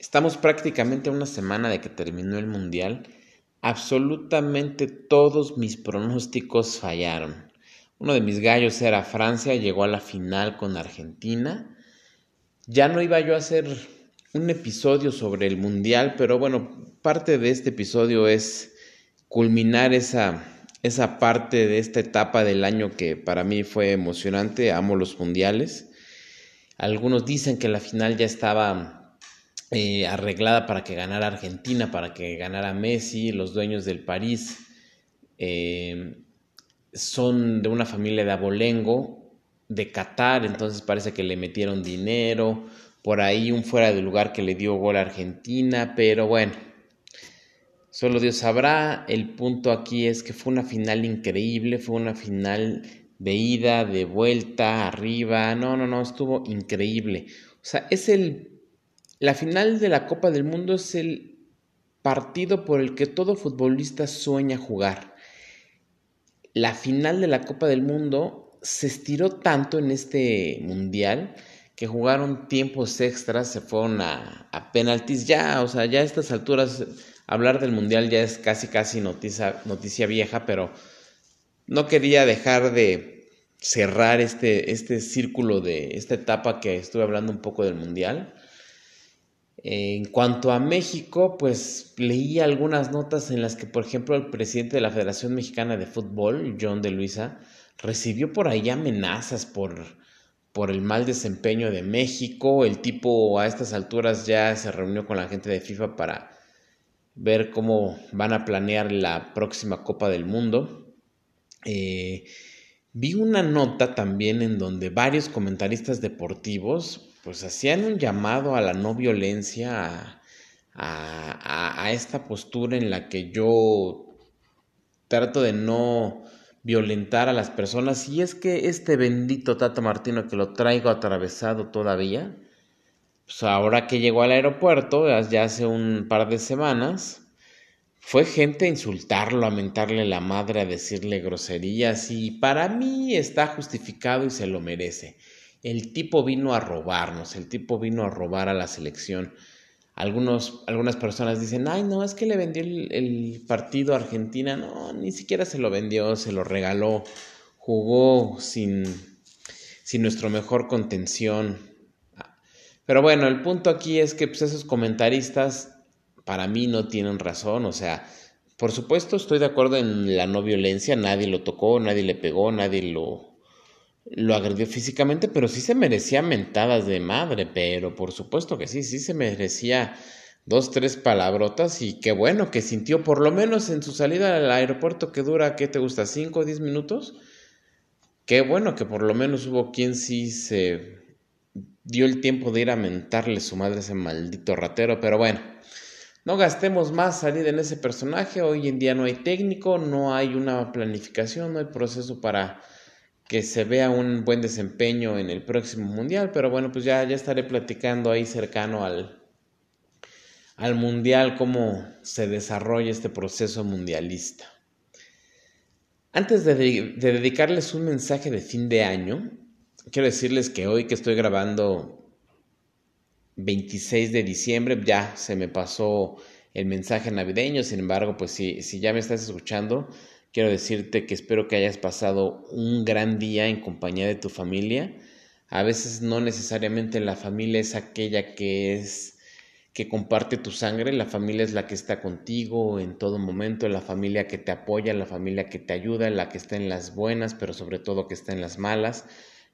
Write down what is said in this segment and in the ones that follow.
Estamos prácticamente a una semana de que terminó el Mundial. Absolutamente todos mis pronósticos fallaron. Uno de mis gallos era Francia, llegó a la final con Argentina. Ya no iba yo a hacer un episodio sobre el Mundial, pero bueno, parte de este episodio es culminar esa, esa parte de esta etapa del año que para mí fue emocionante. Amo los Mundiales. Algunos dicen que la final ya estaba eh, arreglada para que ganara Argentina, para que ganara Messi, los dueños del París eh, son de una familia de abolengo, de Qatar, entonces parece que le metieron dinero, por ahí un fuera de lugar que le dio gol a Argentina, pero bueno, solo Dios sabrá, el punto aquí es que fue una final increíble, fue una final de ida, de vuelta, arriba, no, no, no, estuvo increíble. O sea, es el la final de la Copa del Mundo es el partido por el que todo futbolista sueña jugar. La final de la Copa del Mundo se estiró tanto en este mundial que jugaron tiempos extras, se fueron a, penaltis. Ya, o sea, ya a estas alturas hablar del mundial ya es casi, casi noticia, noticia vieja, pero no quería dejar de cerrar este, este círculo de esta etapa que estuve hablando un poco del mundial en cuanto a México, pues leí algunas notas en las que, por ejemplo, el presidente de la Federación Mexicana de Fútbol, John de Luisa, recibió por ahí amenazas por, por el mal desempeño de México. El tipo a estas alturas ya se reunió con la gente de FIFA para ver cómo van a planear la próxima Copa del Mundo. Eh, vi una nota también en donde varios comentaristas deportivos pues hacían un llamado a la no violencia, a, a, esta postura en la que yo trato de no violentar a las personas. Y es que este bendito Tata Martino que lo traigo atravesado todavía, pues ahora que llegó al aeropuerto, ya hace un par de semanas, fue gente a insultarlo, a mentarle la madre, a decirle groserías y para mí está justificado y se lo merece el tipo vino a robarnos, el tipo vino a robar a la selección. Algunos, algunas personas dicen, ay, no, es que le vendió el, partido a Argentina. No, ni siquiera se lo vendió, se lo regaló. Jugó sin, sin nuestro mejor contención. Pero bueno, el punto aquí es que pues, esos comentaristas para mí no tienen razón. O sea, por supuesto estoy de acuerdo en la no violencia. Nadie lo tocó, nadie le pegó, nadie lo, lo agredió físicamente, pero sí se merecía mentadas de madre, pero por supuesto que sí, sí se merecía dos, tres palabrotas y qué bueno que sintió por lo menos en su salida al aeropuerto que dura, ¿qué te gusta? ¿Cinco o diez minutos? Qué bueno que por lo menos hubo quien sí se dio el tiempo de ir a mentarle su madre a ese maldito ratero, pero bueno, no gastemos más salida en ese personaje, hoy en día no hay técnico, no hay una planificación, no hay proceso para que se vea un buen desempeño en el próximo mundial, pero bueno, pues ya, ya estaré platicando ahí cercano al, al mundial, cómo se desarrolla este proceso mundialista. Antes de, de, dedicarles un mensaje de fin de año, quiero decirles que hoy que estoy grabando 26 de diciembre, ya se me pasó el mensaje navideño, sin embargo, pues si, si ya me estás escuchando, Quiero decirte que espero que hayas pasado un gran día en compañía de tu familia. A veces no necesariamente la familia es aquella que es que comparte tu sangre, la familia es la que está contigo en todo momento, la familia que te apoya, la familia que te ayuda, la que está en las buenas, pero sobre todo que está en las malas,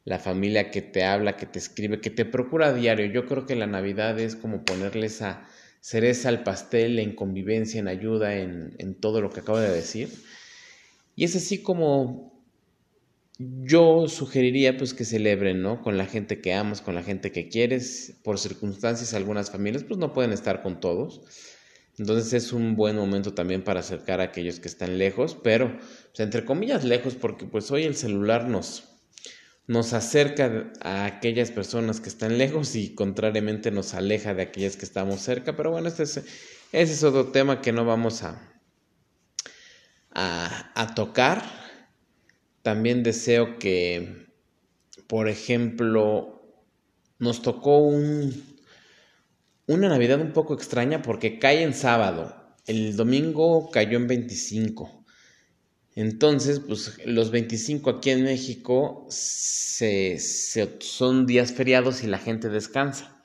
la familia que te habla, que te escribe, que te procura a diario. Yo creo que la Navidad es como ponerle esa cereza al pastel en convivencia, en ayuda, en, en todo lo que acabo de decir. Y es así como yo sugeriría pues que celebren, ¿no? Con la gente que amas, con la gente que quieres. Por circunstancias, algunas familias pues no pueden estar con todos. Entonces es un buen momento también para acercar a aquellos que están lejos, pero pues, entre comillas lejos, porque pues hoy el celular nos, nos acerca a aquellas personas que están lejos y contrariamente nos aleja de aquellas que estamos cerca. Pero bueno, este es, ese es otro tema que no vamos a, a, tocar. También deseo que, por ejemplo, nos tocó un, una Navidad un poco extraña porque cae en sábado. El domingo cayó en 25. Entonces, pues los 25 aquí en México se, son días feriados y la gente descansa.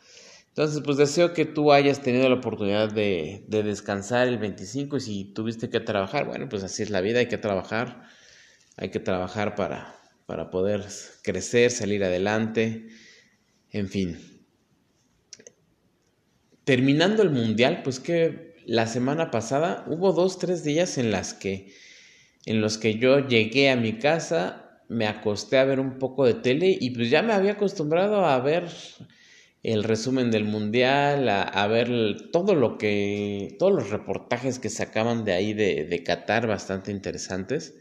Entonces, pues deseo que tú hayas tenido la oportunidad de, de, descansar el 25 y si tuviste que trabajar, bueno, pues así es la vida, hay que trabajar, hay que trabajar para, para poder crecer, salir adelante, en fin. Terminando el mundial, pues que la semana pasada hubo dos, tres días en las que, en los que yo llegué a mi casa, me acosté a ver un poco de tele y pues ya me había acostumbrado a ver el resumen del mundial, a, ver todo lo que, todos los reportajes que sacaban de ahí de, de Qatar, bastante interesantes.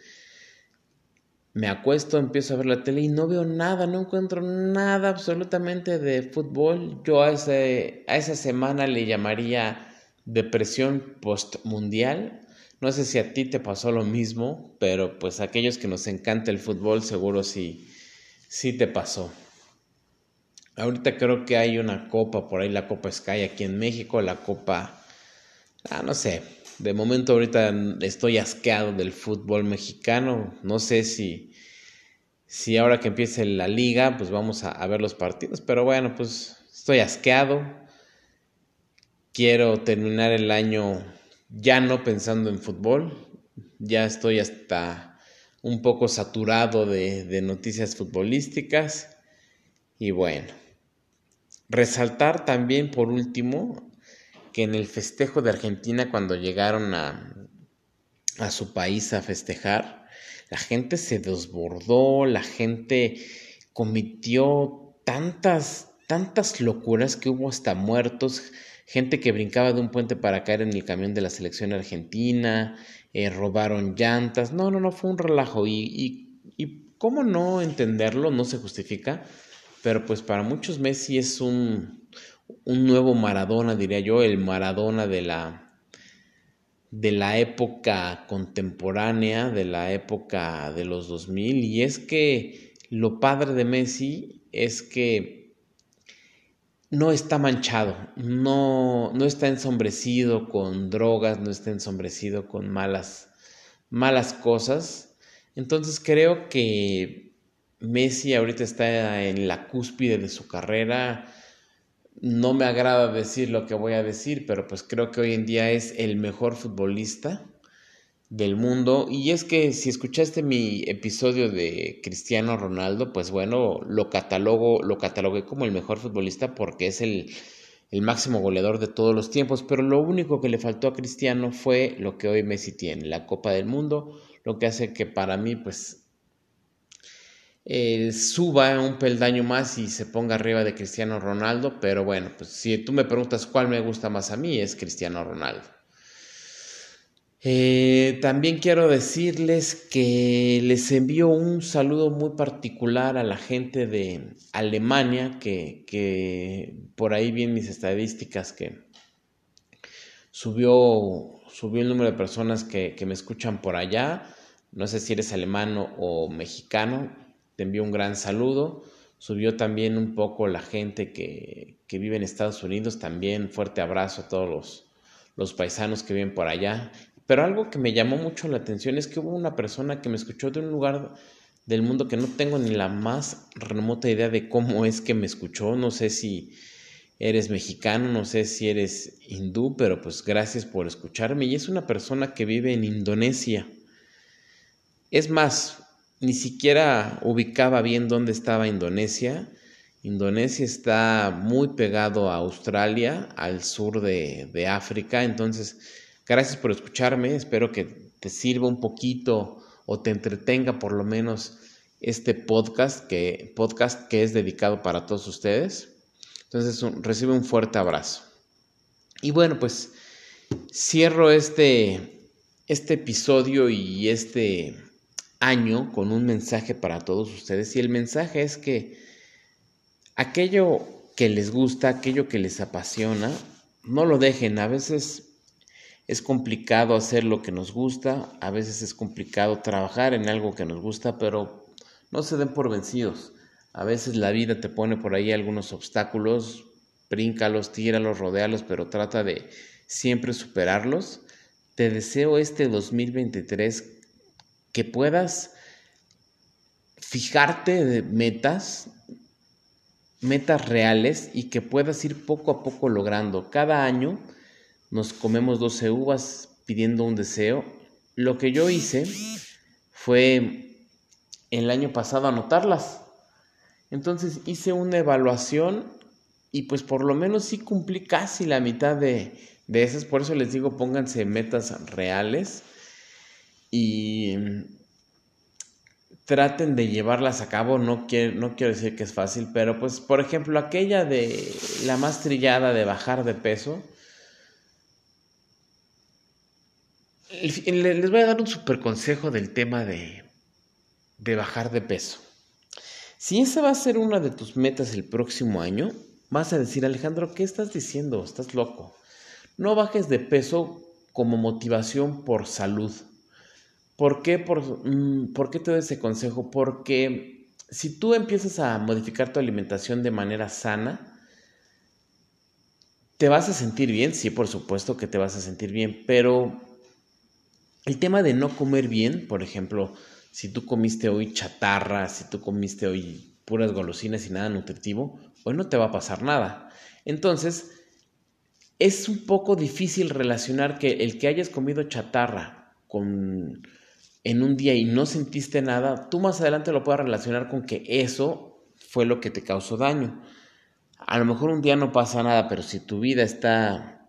Me acuesto, empiezo a ver la tele y no veo nada, no encuentro nada absolutamente de fútbol. Yo a, ese, a esa semana le llamaría depresión postmundial. No sé si a ti te pasó lo mismo, pero pues a aquellos que nos encanta el fútbol seguro sí, sí te pasó. Ahorita creo que hay una copa por ahí, la Copa Sky aquí en México, la Copa, ah, no sé, de momento ahorita estoy asqueado del fútbol mexicano, no sé si, si ahora que empiece la liga, pues vamos a, ver los partidos, pero bueno, pues estoy asqueado, quiero terminar el año ya no pensando en fútbol, ya estoy hasta un poco saturado de noticias futbolísticas. Y bueno. Resaltar también, por último, que en el festejo de Argentina, cuando llegaron a, a su país a festejar, la gente se desbordó, la gente cometió tantas, tantas locuras que hubo hasta muertos, gente que brincaba de un puente para caer en el camión de la selección argentina, eh, robaron llantas, no, no, no, fue un relajo y, y, y cómo no entenderlo, no se justifica, pero pues para muchos Messi es un, un nuevo Maradona, diría yo, el Maradona de la, de la época contemporánea, de la época de los 2000. Y es que lo padre de Messi es que no está manchado, no, no está ensombrecido con drogas, no está ensombrecido con malas, malas cosas. Entonces creo que Messi ahorita está en la cúspide de su carrera. No me agrada decir lo que voy a decir, pero pues creo que hoy en día es el mejor futbolista del mundo. Y es que si escuchaste mi episodio de Cristiano Ronaldo, pues bueno, lo catalogo, lo catalogué como el mejor futbolista porque es el, el máximo goleador de todos los tiempos. Pero lo único que le faltó a Cristiano fue lo que hoy Messi tiene, la Copa del Mundo, lo que hace que para mí, pues eh, suba un peldaño más y se ponga arriba de Cristiano Ronaldo, pero bueno, pues si tú me preguntas cuál me gusta más a mí, es Cristiano Ronaldo. Eh, también quiero decirles que les envío un saludo muy particular a la gente de Alemania, que, por ahí vi mis estadísticas que subió, subió el número de personas que, me escuchan por allá. No sé si eres alemano o mexicano, te envío un gran saludo. Subió también un poco la gente que, vive en Estados Unidos, también fuerte abrazo a todos los, los paisanos que viven por allá. Pero algo que me llamó mucho la atención es que hubo una persona que me escuchó de un lugar del mundo que no tengo ni la más remota idea de cómo es que me escuchó. No sé si eres mexicano, no sé si eres hindú, pero pues gracias por escucharme. Y es una persona que vive en Indonesia. Es más, ni siquiera ubicaba bien dónde estaba Indonesia. Indonesia está muy pegado a Australia, al sur de, África. Entonces, gracias por escucharme. Espero que te sirva un poquito o te entretenga por lo menos este podcast que, podcast que es dedicado para todos ustedes. Entonces, recibe un fuerte abrazo. Y bueno, pues cierro este, este episodio y este año con un mensaje para todos ustedes y el mensaje es que aquello que les gusta, aquello que les apasiona, no lo dejen. A veces es complicado hacer lo que nos gusta, a veces es complicado trabajar en algo que nos gusta, pero no se den por vencidos. A veces la vida te pone por ahí algunos obstáculos, bríncalos, tíralos, rodealos, pero trata de siempre superarlos. Te deseo este 2023 que puedas fijarte de metas, metas reales y que puedas ir poco a poco logrando. Cada año nos comemos 12 uvas pidiendo un deseo. Lo que yo hice fue el año pasado anotarlas. Entonces hice una evaluación y pues por lo menos sí cumplí casi la mitad de, de esas. Por eso les digo, pónganse metas reales y traten de llevarlas a cabo. No quiero, no quiero decir que es fácil, pero pues por ejemplo aquella de la más trillada de bajar de peso. Les voy a dar un super consejo del tema de, de bajar de peso. Si esa va a ser una de tus metas el próximo año, vas a decir, Alejandro, ¿qué estás diciendo? Estás loco. No bajes de peso como motivación por salud. ¿Por qué, por, mm, ¿Por qué te doy ese consejo? Porque si tú empiezas a modificar tu alimentación de manera sana, te vas a sentir bien, sí, por supuesto que te vas a sentir bien, pero el tema de no comer bien, por ejemplo, si tú comiste hoy chatarra, si tú comiste hoy puras golosinas y nada nutritivo, hoy no te va a pasar nada. Entonces, es un poco difícil relacionar que el que hayas comido chatarra con en un día y no sentiste nada, tú más adelante lo puedes relacionar con que eso fue lo que te causó daño. A lo mejor un día no pasa nada, pero si tu vida está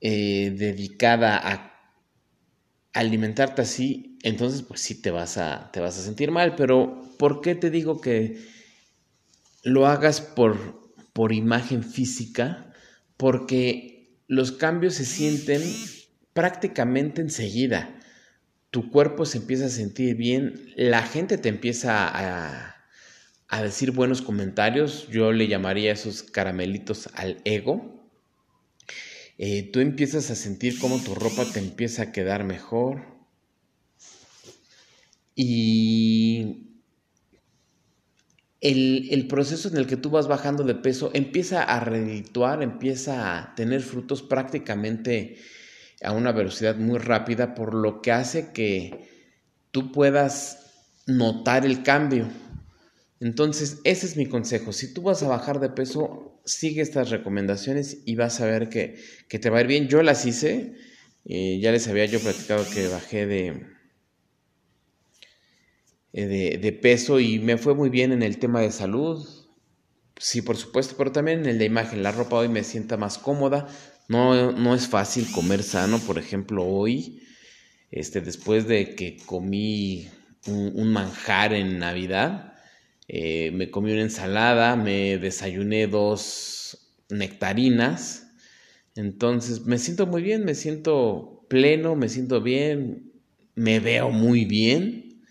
eh, dedicada a alimentarte así, entonces pues sí te vas, a, te vas a sentir mal. Pero ¿por qué te digo que lo hagas por, por imagen física? Porque los cambios se sienten prácticamente enseguida tu cuerpo se empieza a sentir bien, la gente te empieza a, decir buenos comentarios, yo le llamaría esos caramelitos al ego. Eh, tú empiezas a sentir cómo tu ropa te empieza a quedar mejor. Y el, el, proceso en el que tú vas bajando de peso empieza a redituar, empieza a tener frutos prácticamente a una velocidad muy rápida, por lo que hace que tú puedas notar el cambio. Entonces, ese es mi consejo. Si tú vas a bajar de peso, sigue estas recomendaciones y vas a ver que, te va a ir bien. Yo las hice, eh, ya les había yo platicado que bajé de, eh, de, de, peso y me fue muy bien en el tema de salud. Sí, por supuesto, pero también en el de imagen. La ropa hoy me sienta más cómoda, no, es fácil comer sano, por ejemplo, hoy, este, después de que comí un, manjar en Navidad, eh, me comí una ensalada, me desayuné dos nectarinas, entonces me siento muy bien, me siento pleno, me siento bien, me veo muy bien.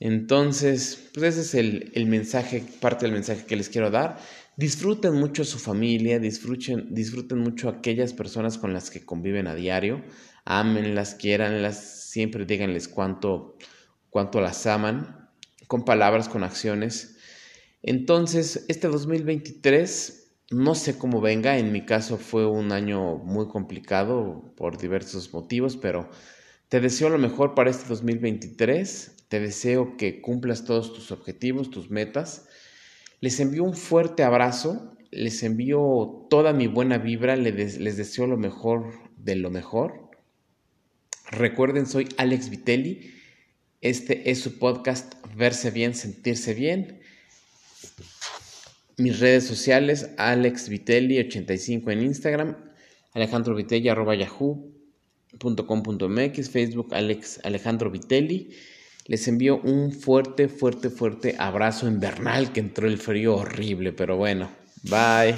Entonces, pues ese es el, el mensaje, parte del mensaje que les quiero dar. Disfruten mucho su familia, disfruten, disfruten mucho aquellas personas con las que conviven a diario, ámenlas, quiéranlas, siempre díganles cuánto, cuánto las aman, con palabras, con acciones. Entonces, este 2023, no sé cómo venga, en mi caso fue un año muy complicado por diversos motivos, pero te deseo lo mejor para este 2023, te deseo que cumplas todos tus objetivos, tus metas les envío un fuerte abrazo, les envío toda mi buena vibra, les, deseo lo mejor de lo mejor. Recuerden, soy Alex Vitelli. Este es su podcast Verse Bien, Sentirse Bien. Mis redes sociales, Alex Vitelli85 en Instagram, Alejandro Vitelli arroba yahoo.com.mx, Facebook Alex Alejandro Vitelli. Les envío un fuerte, fuerte, fuerte abrazo invernal que entró el frío horrible, pero bueno, bye.